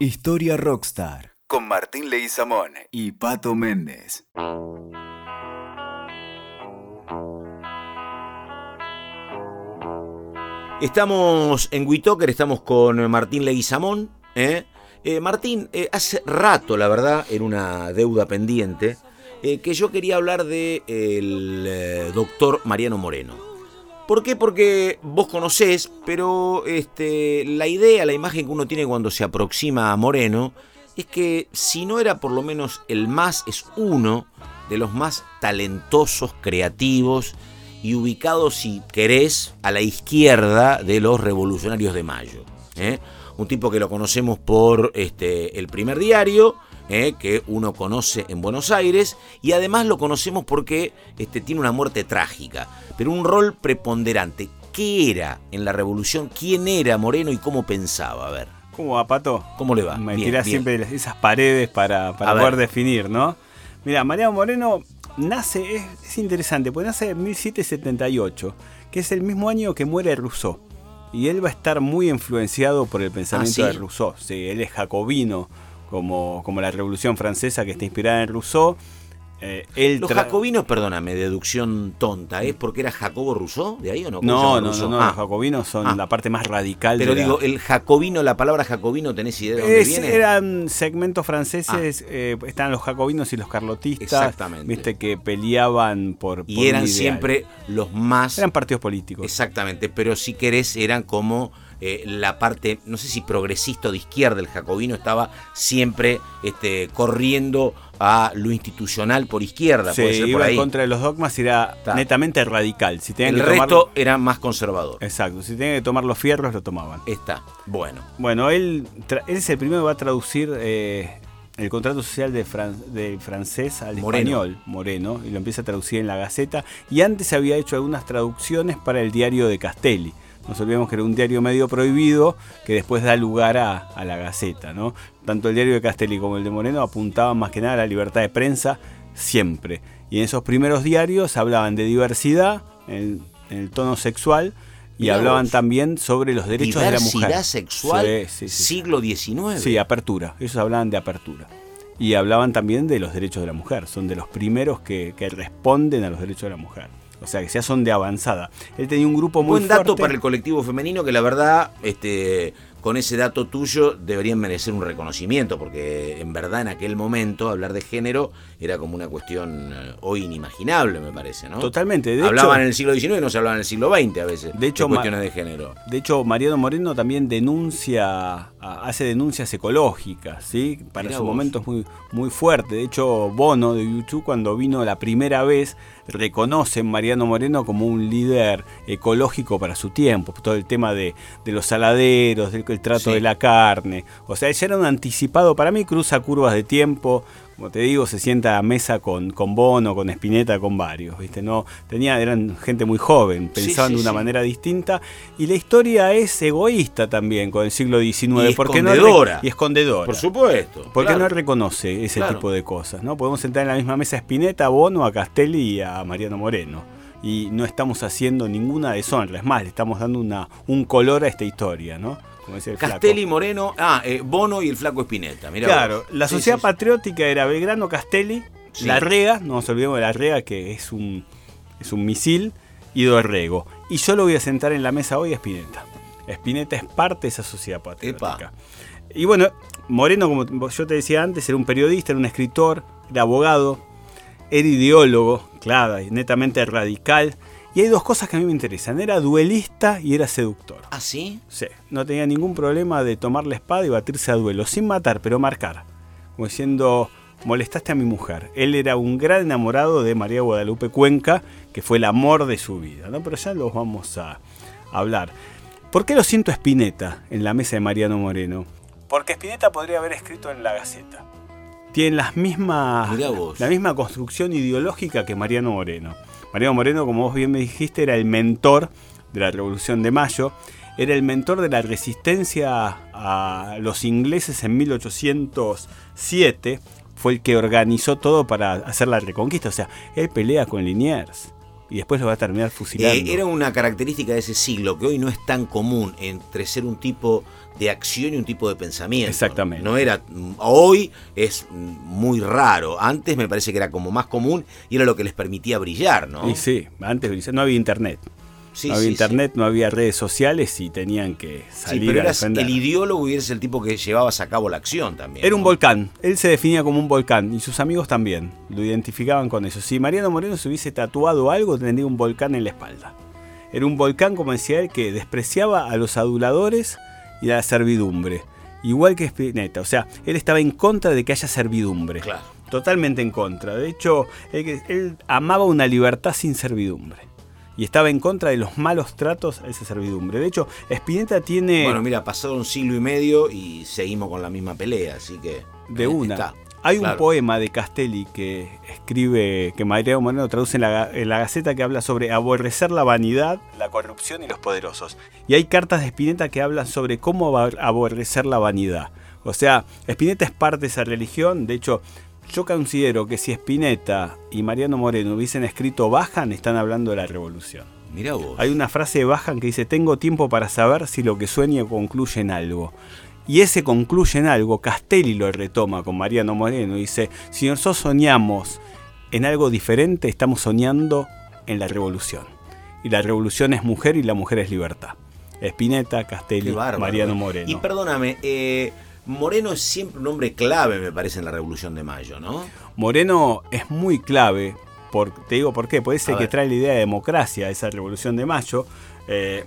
Historia Rockstar con Martín Leguizamón y Pato Méndez. Estamos en Witoker, estamos con Martín Leguizamón. ¿eh? Eh, Martín, eh, hace rato, la verdad, era una deuda pendiente, eh, que yo quería hablar del de doctor Mariano Moreno. ¿Por qué? Porque vos conocés, pero este, la idea, la imagen que uno tiene cuando se aproxima a Moreno, es que si no era por lo menos el más, es uno de los más talentosos, creativos y ubicados, si querés, a la izquierda de los revolucionarios de Mayo. ¿eh? Un tipo que lo conocemos por este, el primer diario, ¿eh? que uno conoce en Buenos Aires, y además lo conocemos porque este, tiene una muerte trágica, pero un rol preponderante. ¿Qué era en la revolución? ¿Quién era Moreno y cómo pensaba? A ver. ¿Cómo va, Pato? ¿Cómo le va? Me Bien, tirás bien. siempre esas paredes para, para poder ver. definir, ¿no? Mira, Mariano Moreno nace, es, es interesante, pues nace en 1778, que es el mismo año que muere Rousseau. Y él va a estar muy influenciado por el pensamiento ¿sí? de Rousseau. Sí, él es jacobino, como, como la Revolución Francesa que está inspirada en Rousseau. Eh, él Los jacobinos, perdóname, deducción tonta, ¿es porque era Jacobo Rousseau? ¿De ahí o no? ¿Cómo se No, no, no, no, Ah, los jacobinos son Ah. la parte más radical Pero de la- digo, el jacobino, la palabra jacobino, ¿tenés idea de dónde Es- viene? Ah. eran segmentos franceses, eh, estaban los jacobinos y los carlotistas, Exactamente. viste que peleaban por, por y eran siempre los más... eran partidos políticos. Exactamente, pero si querés eran como eh, la parte, no sé si progresista o de izquierda, el jacobino estaba siempre este, corriendo a lo institucional por izquierda, puede ser por iba en ahí. contra de los dogmas era Está. netamente radical. Si El que tomar- resto era más conservador. Exacto, si tenían que tomar los fierros lo tomaban. Está, bueno. Bueno, él, él es el primero que va a traducir eh, el contrato social de fran- del francés al Moreno. español, Moreno, y lo empieza a traducir en la Gaceta. Y antes había hecho algunas traducciones para el diario de Castelli. Nos olvidemos que era un diario medio prohibido que después da lugar a, a la Gaceta. ¿no? Tanto el diario de Castelli como el de Moreno apuntaban más que nada a la libertad de prensa siempre. Y en esos primeros diarios hablaban de diversidad en, en el tono sexual y Mirá hablaban vos. también sobre los derechos de la mujer. Diversidad sexual, Sí, sí, sí. siglo XIX. Sí, apertura. Ellos hablaban de apertura. Y hablaban también de los derechos de la mujer. Son de los primeros que, que responden a los derechos de la mujer. O sea, que ya son de avanzada. Él tenía un grupo muy Buen dato fuerte. para el colectivo femenino que la verdad, este, con ese dato tuyo deberían merecer un reconocimiento, porque en verdad en aquel momento hablar de género era como una cuestión eh, hoy inimaginable, me parece, ¿no? Totalmente. De Hablaban hecho, en el siglo XIX y no se hablaba en el siglo XX a veces. De hecho, cuestiones de género. De hecho, Mariano Moreno también denuncia, hace denuncias ecológicas, ¿sí? Para Mirá su vos. momento es muy, muy fuerte. De hecho, Bono de YouTube, cuando vino la primera vez, reconoce a Mariano Moreno como un líder ecológico para su tiempo. Todo el tema de, de los saladeros, del el trato Sí. de la carne. O sea, ya era un anticipado. Para mí, cruza curvas de tiempo. Como te digo, se sienta a mesa con, con Bono, con Spinetta, con varios, ¿viste? No, tenía, eran gente muy joven, pensaban sí, de una manera distinta. Y la historia es egoísta también con el siglo XIX. Y porque escondedora. y escondedora. Por supuesto. Porque claro. no reconoce ese Claro. tipo de cosas, ¿no? Podemos sentar en la misma mesa a Spinetta, a Bono, a Castelli y a Mariano Moreno. Y no estamos haciendo ninguna deshonra, es más, le estamos dando una, un color a esta historia, ¿no? Como dice el flaco. Castelli Moreno, ah, eh, Bono y el flaco Espineta. Mirá Claro, vos. la sociedad sí, sí. patriótica era Belgrano Castelli, Sí. Larrega, no nos olvidemos de Larrega que es un, es un misil, y Dorrego. Y yo lo voy a sentar en la mesa hoy a Spinetta. Spinetta es parte de esa sociedad patriótica. Y bueno, Moreno, como yo te decía antes, era un periodista, era un escritor, era abogado, era ideólogo, claro, y netamente radical. Y hay dos cosas que a mí me interesan, era duelista y era seductor. ¿Ah, sí? Sí, no tenía ningún problema de tomar la espada y batirse a duelo, sin matar, pero marcar. Como diciendo, molestaste a mi mujer. Él era un gran enamorado de María Guadalupe Cuenca, que fue el amor de su vida, ¿no? Pero ya los vamos a hablar. ¿Por qué lo siento a Spinetta en la mesa de Mariano Moreno? Porque Spinetta podría haber escrito en la Gaceta. Tienen las mismas, la misma construcción ideológica que Mariano Moreno. Mariano Moreno, como vos bien me dijiste, era el mentor de la Revolución de Mayo, era el mentor de la resistencia a los ingleses en 1807, fue el que organizó todo para hacer la reconquista. O sea, él pelea con Liniers. Y después lo va a terminar fusilando. Eh, era una característica de ese siglo que hoy no es tan común entre ser un tipo de acción y un tipo de pensamiento. Exactamente. No era hoy es muy raro. Antes me parece que era como más común y era lo que les permitía brillar, ¿no? Y sí, antes no había internet no había internet, no había redes sociales y tenían que salir pero a defender. El ideólogo y eres el tipo que llevabas a cabo la acción también. Era un volcán. Él se definía como un volcán y sus amigos también. Lo identificaban con eso. Si Mariano Moreno se hubiese tatuado algo, tendría un volcán en la espalda. Era un volcán, como decía él, que despreciaba a los aduladores y a la servidumbre. Igual que Spinetta. O sea, él estaba en contra de que haya servidumbre. Claro. Totalmente en contra. De hecho, él amaba una libertad sin servidumbre y estaba en contra de los malos tratos a esa servidumbre. De hecho, Spinetta tiene... Bueno, mira, pasado un siglo y medio y seguimos con la misma pelea, así que... De una. Hay un poema de Castelli que escribe, que Mariano Moreno traduce en la, en la, Gaceta que habla sobre aborrecer la vanidad, la corrupción y los poderosos. Y hay cartas de Spinetta que hablan sobre cómo aborrecer la vanidad. O sea, Spinetta es parte de esa religión, de hecho, yo considero que si Spinetta y Mariano Moreno hubiesen escrito Bajan, están hablando de la revolución. Mira vos. Hay una frase de Bajan que dice: Tengo tiempo para saber si lo que sueño concluye en algo. Y ese concluye en algo, Castelli lo retoma con Mariano Moreno. Y dice: Si nosotros soñamos en algo diferente, estamos soñando en la revolución. Y la revolución es mujer y la mujer es libertad. Spinetta, Castelli, Mariano Moreno. Y perdóname, eh, Moreno es siempre un hombre clave, me parece, en la Revolución de Mayo, ¿no? Moreno es muy clave, por, te digo por qué, puede ser que trae la idea de democracia a esa Revolución de Mayo. Eh,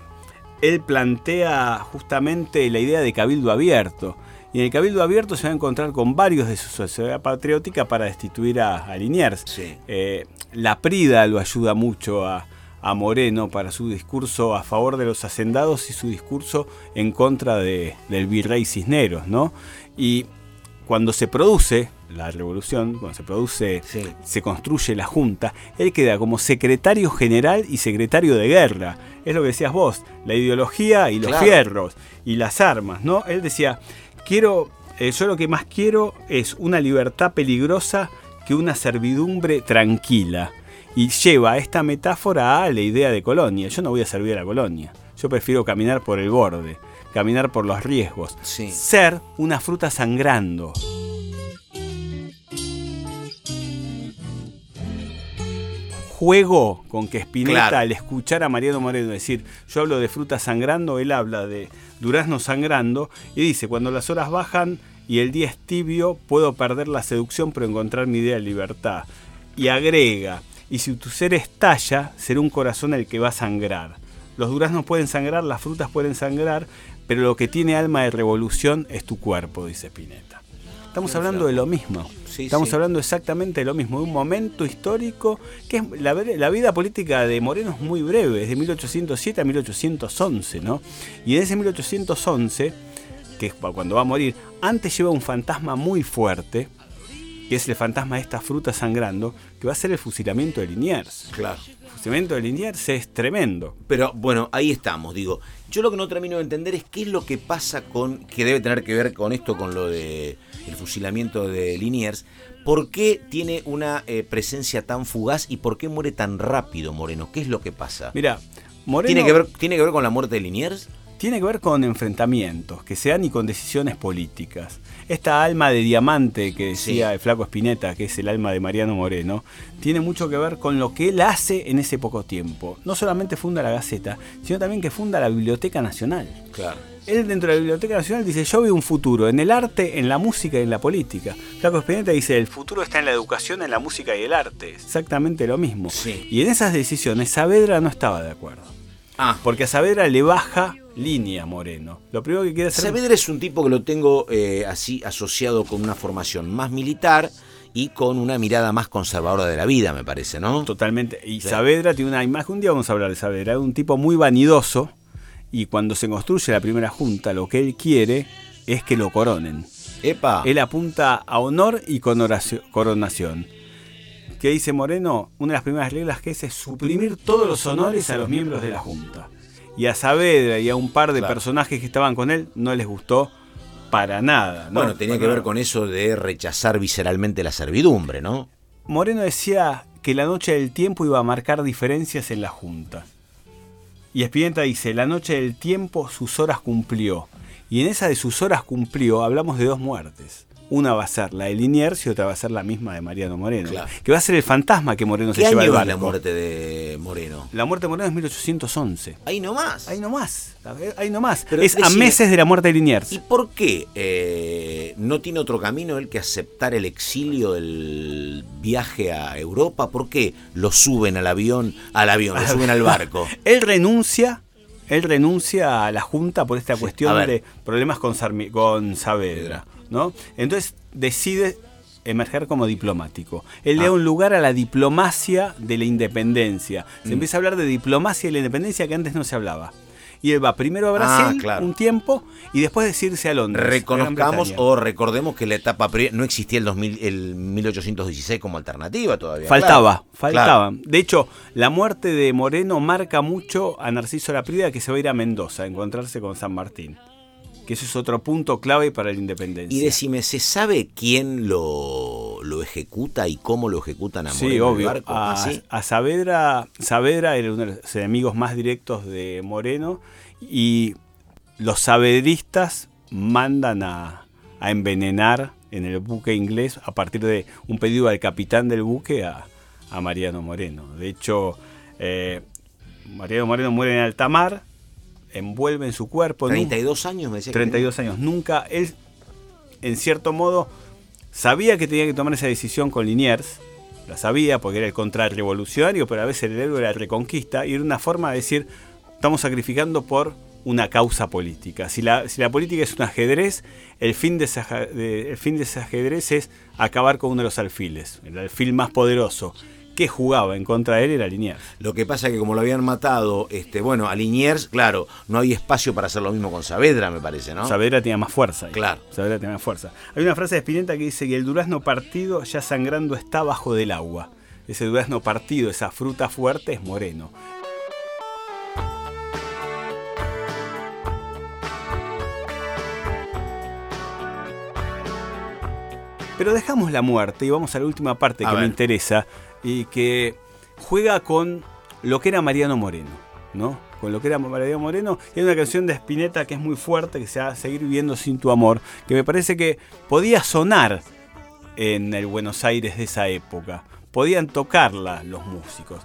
él plantea justamente la idea de cabildo abierto. Y en el Cabildo Abierto se va a encontrar con varios de su sociedad patriótica para destituir a, Liniers. Eh, la Prida lo ayuda mucho a, a Moreno para su discurso a favor de los hacendados y su discurso en contra de, del virrey Cisneros, ¿no? Y cuando se produce la revolución, cuando se produce, se construye la Junta, él queda como secretario general y secretario de guerra. Es lo que decías vos, la ideología y los fierros y las armas, ¿no? Él decía, quiero, eh, yo lo que más quiero es una libertad peligrosa que una servidumbre tranquila y lleva esta metáfora a la idea de colonia. Yo no voy a servir a la colonia. Yo prefiero caminar por el borde, caminar por los riesgos. Ser una fruta sangrando. Juego con que Spinetta, al escuchar a Mariano Moreno decir, yo hablo de fruta sangrando, él habla de durazno sangrando, y dice, cuando las horas bajan y el día es tibio, puedo perder la seducción pero encontrar mi idea de libertad. Y agrega, y si tu ser estalla, será un corazón el que va a sangrar. Los duraznos pueden sangrar, las frutas pueden sangrar, pero lo que tiene alma de revolución es tu cuerpo, dice Spinetta. Estamos hablando de lo mismo. Estamos hablando exactamente de lo mismo, de un momento histórico que es la, la, vida política de Moreno es muy breve, es de 1807 a 1811, ¿no? Y en ese 1811, que es cuando va a morir, antes lleva un fantasma muy fuerte, que es el fantasma de esta fruta sangrando, que va a ser el fusilamiento de Liniers. Claro. El fusilamiento de Liniers es tremendo. Pero bueno, ahí estamos, digo. Yo lo que no termino de entender es qué es lo que pasa con, que debe tener que ver con esto, con lo de el fusilamiento de Liniers. ¿Por qué tiene una eh, presencia tan fugaz y por qué muere tan rápido Moreno? ¿Qué es lo que pasa? Mira, Moreno... ¿Tiene que ver, ¿tiene que ver con la muerte de Liniers? Tiene que ver con enfrentamientos que se dan y con decisiones políticas esta alma de diamante que decía el flaco Espineta, que es el alma de Mariano Moreno, tiene mucho que ver con lo que él hace en ese poco tiempo. No solamente funda la Gaceta, sino también que funda la Biblioteca Nacional. Claro. Él dentro de la Biblioteca Nacional dice, yo veo un futuro en el arte, en la música y en la política. Flaco Espineta dice, el futuro está en la educación, en la música y el arte. Exactamente lo mismo. Y en esas decisiones Saavedra no estaba de acuerdo. Ah. Porque a Saavedra le baja línea Moreno. Lo primero que quiere hacer. Saavedra es un tipo que lo tengo eh, así asociado con una formación más militar y con una mirada más conservadora de la vida, me parece, ¿no? Totalmente. Y Saavedra tiene una imagen. Un día vamos a hablar de Saavedra. Es un tipo muy vanidoso y cuando se construye la primera junta, lo que él quiere es que lo coronen. Epa. Él apunta a honor y coronación. ¿Qué dice Moreno? Una de las primeras reglas que es, es suprimir todos los honores a los miembros de la Junta y a Saavedra y a un par de personajes que estaban con él no les gustó para nada. Bueno, tenía que ver con eso de rechazar visceralmente la servidumbre, ¿no? Moreno decía que la noche del tiempo iba a marcar diferencias en la Junta. Y Espineta dice, la noche del tiempo sus horas cumplió. Y en esa de sus horas cumplió hablamos de dos muertes. Una va a ser la de Liniers y otra va a ser la misma de Mariano Moreno. Que va a ser el fantasma que Moreno se lleva al barco. la muerte de Moreno? La muerte de Moreno es 1811. Ahí nomás. Ahí nomás. Ahí nomás. es a meses de la muerte de Liniers. ¿Y por qué eh, no tiene otro camino el que aceptar el exilio del viaje a Europa? ¿Por qué lo suben al avión, al avión, lo suben al barco? él renuncia él renuncia a la Junta por esta cuestión de problemas con, con Saavedra. ¿No? Entonces decide emerger como diplomático. Él le da ah. un lugar a la diplomacia de la independencia. Se mm. empieza a hablar de diplomacia y la independencia que antes no se hablaba. Y él va primero a Brasil ah, un tiempo y después decirse a Londres. Reconozcamos o recordemos que la etapa no existía el, 2000, el 1816 como alternativa todavía. Faltaba, faltaba. De hecho, la muerte de Moreno marca mucho a Narciso Laprida que se va a ir a Mendoza a encontrarse con San Martín que ese es otro punto clave para la independencia. Y decime, ¿se sabe quién lo, lo ejecuta y cómo lo ejecutan a Moreno? Sí, obvio. A, ¿Ah, a Saavedra, Saavedra era uno de los enemigos más directos de Moreno y los saavedristas mandan a, envenenar en el buque inglés a partir de un pedido del capitán del buque a, Mariano Moreno. De hecho, eh, Mariano Moreno muere en alta mar envuelve en su cuerpo. 32 años, me decía. 32 años. Nunca, él, en cierto modo, sabía que tenía que tomar esa decisión con Liniers. La sabía porque era el contrarrevolucionario, pero a veces el héroe era la reconquista. Y era una forma de decir, estamos sacrificando por una causa política. Si la, si la política es un ajedrez, el fin de, ese, el fin de ese ajedrez es acabar con uno de los alfiles, el alfil más poderoso que jugaba en contra de él era Liniers. Lo que pasa es que como lo habían matado, este, bueno, a Liniers, claro, no hay espacio para hacer lo mismo con Saavedra, me parece, ¿no? Saavedra tenía más fuerza. Claro. Saavedra tenía más fuerza. Hay una frase de Spinetta que dice que el durazno partido ya sangrando está bajo del agua. Ese durazno partido, esa fruta fuerte es moreno. Pero dejamos la muerte y vamos a la última parte que me interesa, y que juega con lo que era Mariano Moreno, ¿no? Con lo que era Mariano Moreno. Y hay una canción de Spinetta que es muy fuerte, que se llama Seguir viviendo sin tu amor, que me parece que podía sonar en el Buenos Aires de esa época. Podían tocarla los músicos.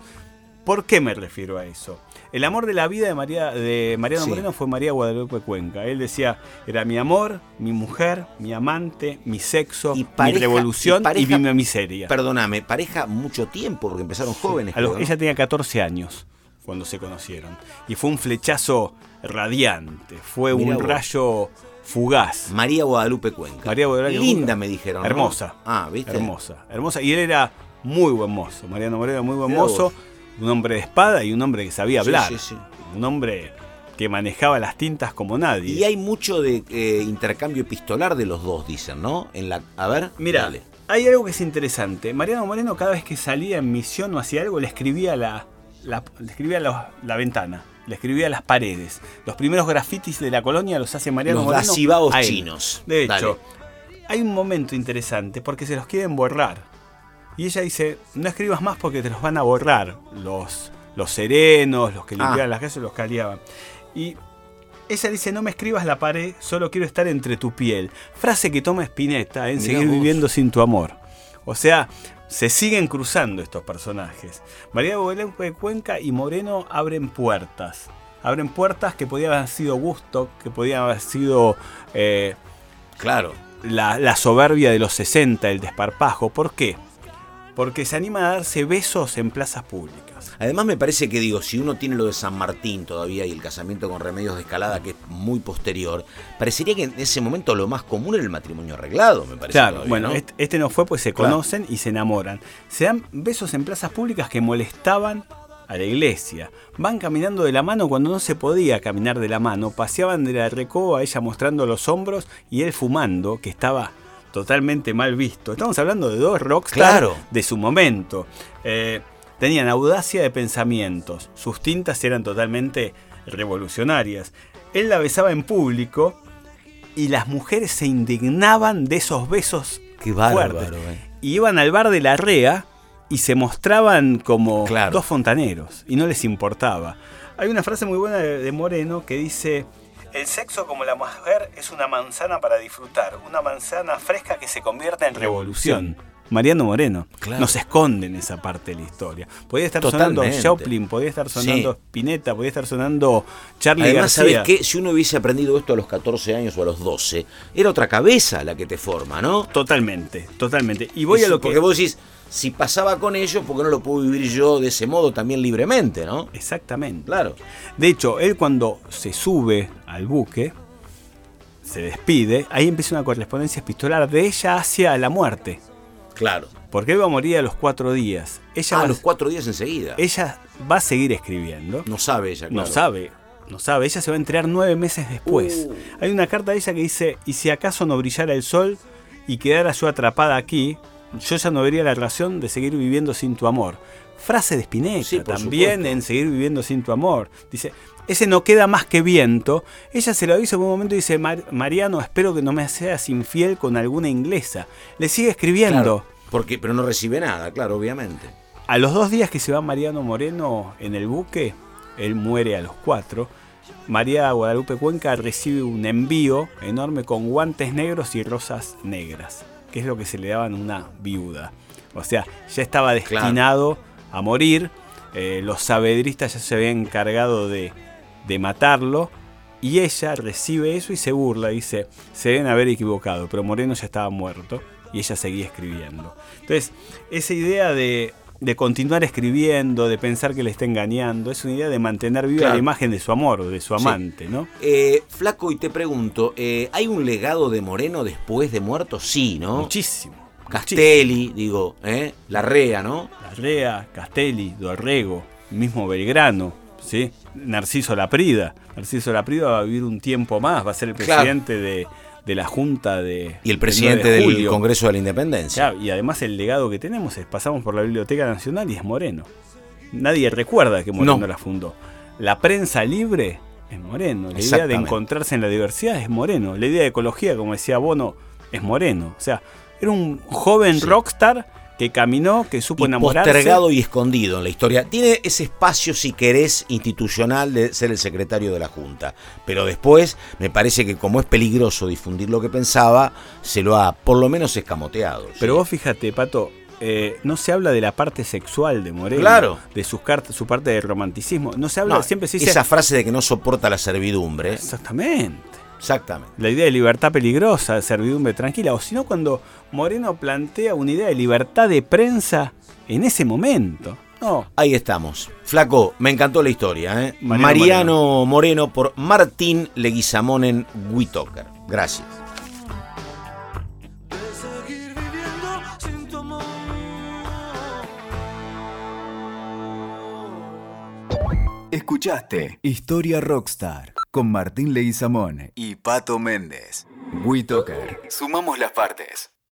¿Por qué me refiero a eso? El amor de la vida de, María, de Mariano Moreno fue María Guadalupe Cuenca. Él decía, era mi amor, mi mujer, mi amante, mi sexo, mi revolución y, mi miseria. Perdóname, pareja mucho tiempo, porque empezaron jóvenes. ella tenía 14 años cuando se conocieron. Y fue un flechazo radiante, fue un rayo fugaz. María Guadalupe Cuenca. María Guadalupe Linda me dijeron. Hermosa. Ah, ¿viste? Hermosa, hermosa. Y él era muy buen mozo. Mariano Moreno, muy buen mozo un hombre de espada y un hombre que sabía hablar. Un hombre que manejaba las tintas como nadie. Y hay mucho de eh, intercambio epistolar de los dos, dicen, ¿no? En la, a ver, mira, hay algo que es interesante. Mariano Moreno cada vez que salía en misión o hacía algo le escribía la, le escribía la, ventana, le escribía las paredes. Los primeros grafitis de la colonia los hace Mariano los Moreno. Los chinos. De hecho, hay un momento interesante porque se los quieren borrar. Y ella dice, no escribas más porque te los van a borrar los, los serenos, los que ah. limpiaban las casas, los que aliaban. Y ella dice, no me escribas la pared, solo quiero estar entre tu piel. Frase que toma Spinetta en Seguir viviendo sin tu amor. O sea, se siguen cruzando estos personajes. María de Cuenca y Moreno abren puertas. Abren puertas que podían haber sido gusto, que podían haber sido... Eh, claro. La, la soberbia de los 60, el desparpajo. ¿Por qué? Porque se anima a darse besos en plazas públicas. Además me parece que digo, si uno tiene lo de San Martín todavía y el casamiento con remedios de escalada que es muy posterior, parecería que en ese momento lo más común era el matrimonio arreglado, me parece. Claro, bueno, este, este, no fue pues se conocen y se enamoran. Se dan besos en plazas públicas que molestaban a la iglesia. Van caminando de la mano cuando no se podía caminar de la mano. Paseaban de la recoba, ella mostrando los hombros y él fumando, que estaba totalmente mal visto. Estamos hablando de dos rockstars de su momento. Eh, tenían audacia de pensamientos, sus tintas eran totalmente revolucionarias. Él la besaba en público y las mujeres se indignaban de esos besos Qué bárbaro, eh. Y iban al bar de la REA y se mostraban como dos fontaneros y no les importaba. Hay una frase muy buena de, Moreno que dice, el sexo como la mujer es una manzana para disfrutar, una manzana fresca que se convierte en revolución. Mariano Moreno. No se esconde en esa parte de la historia. Podía estar sonando Joplin, podía estar sonando Spinetta, podía estar sonando Charlie Además, ¿sabes qué? Si uno hubiese aprendido esto a los 14 años o a los 12, era otra cabeza la que te forma, ¿no? Totalmente, totalmente. Y voy a lo que. Porque vos decís, si pasaba con ellos, ¿por qué no lo puedo vivir yo de ese modo también libremente, no? Exactamente. Claro. De hecho, él cuando se sube al buque, se despide, ahí empieza una correspondencia epistolar de ella hacia la muerte. Claro. Porque él va a morir a los cuatro días. Ella ah, a los cuatro días enseguida. Ella va a seguir escribiendo. No sabe ella, claro. No sabe, no sabe. Ella se va a enterar nueve meses después. Uh. Hay una carta de ella que dice, y si acaso no brillara el sol y quedara yo atrapada aquí, yo ya no vería la razón de seguir viviendo sin tu amor. Frase de Spinetta también en Seguir viviendo sin tu amor. Dice, ese no queda más que viento. Ella se lo dice en un momento y dice, Mariano, espero que no me seas infiel con alguna inglesa. Le sigue escribiendo. porque, pero no recibe nada, claro, obviamente. A los dos días que se va Mariano Moreno en el buque, él muere a los cuatro. María Guadalupe Cuenca recibe un envío enorme con guantes negros y rosas negras, que es lo que se le daban a una viuda. O sea, ya estaba destinado a morir. Eh, los sabedristas ya se habían encargado de de matarlo. Y ella recibe eso y se burla, dice, se deben haber equivocado, pero Moreno ya estaba muerto y ella seguía escribiendo. Entonces, esa idea de, continuar escribiendo, de pensar que le está engañando, es una idea de mantener viva la imagen de su amor, de su amante, ¿no? Eh, flaco, y te pregunto, eh, ¿hay un legado de Moreno después de muerto? Sí, ¿no? Muchísimo. Castelli, digo, ¿eh? Larrea, ¿no? Larrea, Castelli, Dorrego, mismo Belgrano. ¿Sí? Narciso Laprida. Narciso Laprida va a vivir un tiempo más, va a ser el presidente de, la Junta de. Y el presidente del Congreso de la Independencia. y además el legado que tenemos es: pasamos por la Biblioteca Nacional y es Moreno. Nadie recuerda que Moreno la fundó. La prensa libre es Moreno. La idea de encontrarse en la diversidad es Moreno. La idea de ecología, como decía Bono, es Moreno. O sea, era un joven rockstar que caminó, que supo enamorarse. Postergado y escondido en la historia. Tiene ese espacio, si querés, institucional de ser el secretario de la Junta. Pero después, me parece que como es peligroso difundir lo que pensaba, se lo ha por lo menos escamoteado. Pero vos fíjate, Pato, eh, no se habla de la parte sexual de Moreno, claro. de sus cartas, su parte de romanticismo. No se habla, siempre se dice. Esa frase de que no soporta la servidumbre. Exactamente. Exactamente. La idea de libertad peligrosa, de servidumbre tranquila, o si no cuando Moreno plantea una idea de libertad de prensa en ese momento. No. Ahí estamos. Flaco, me encantó la historia. ¿eh? Mariano, Moreno. por Martín Leguizamonen Witoker. Gracias. Escuchaste Historia Rockstar con Martín Leguizamón y Pato Méndez. WeToker. Sumamos las partes.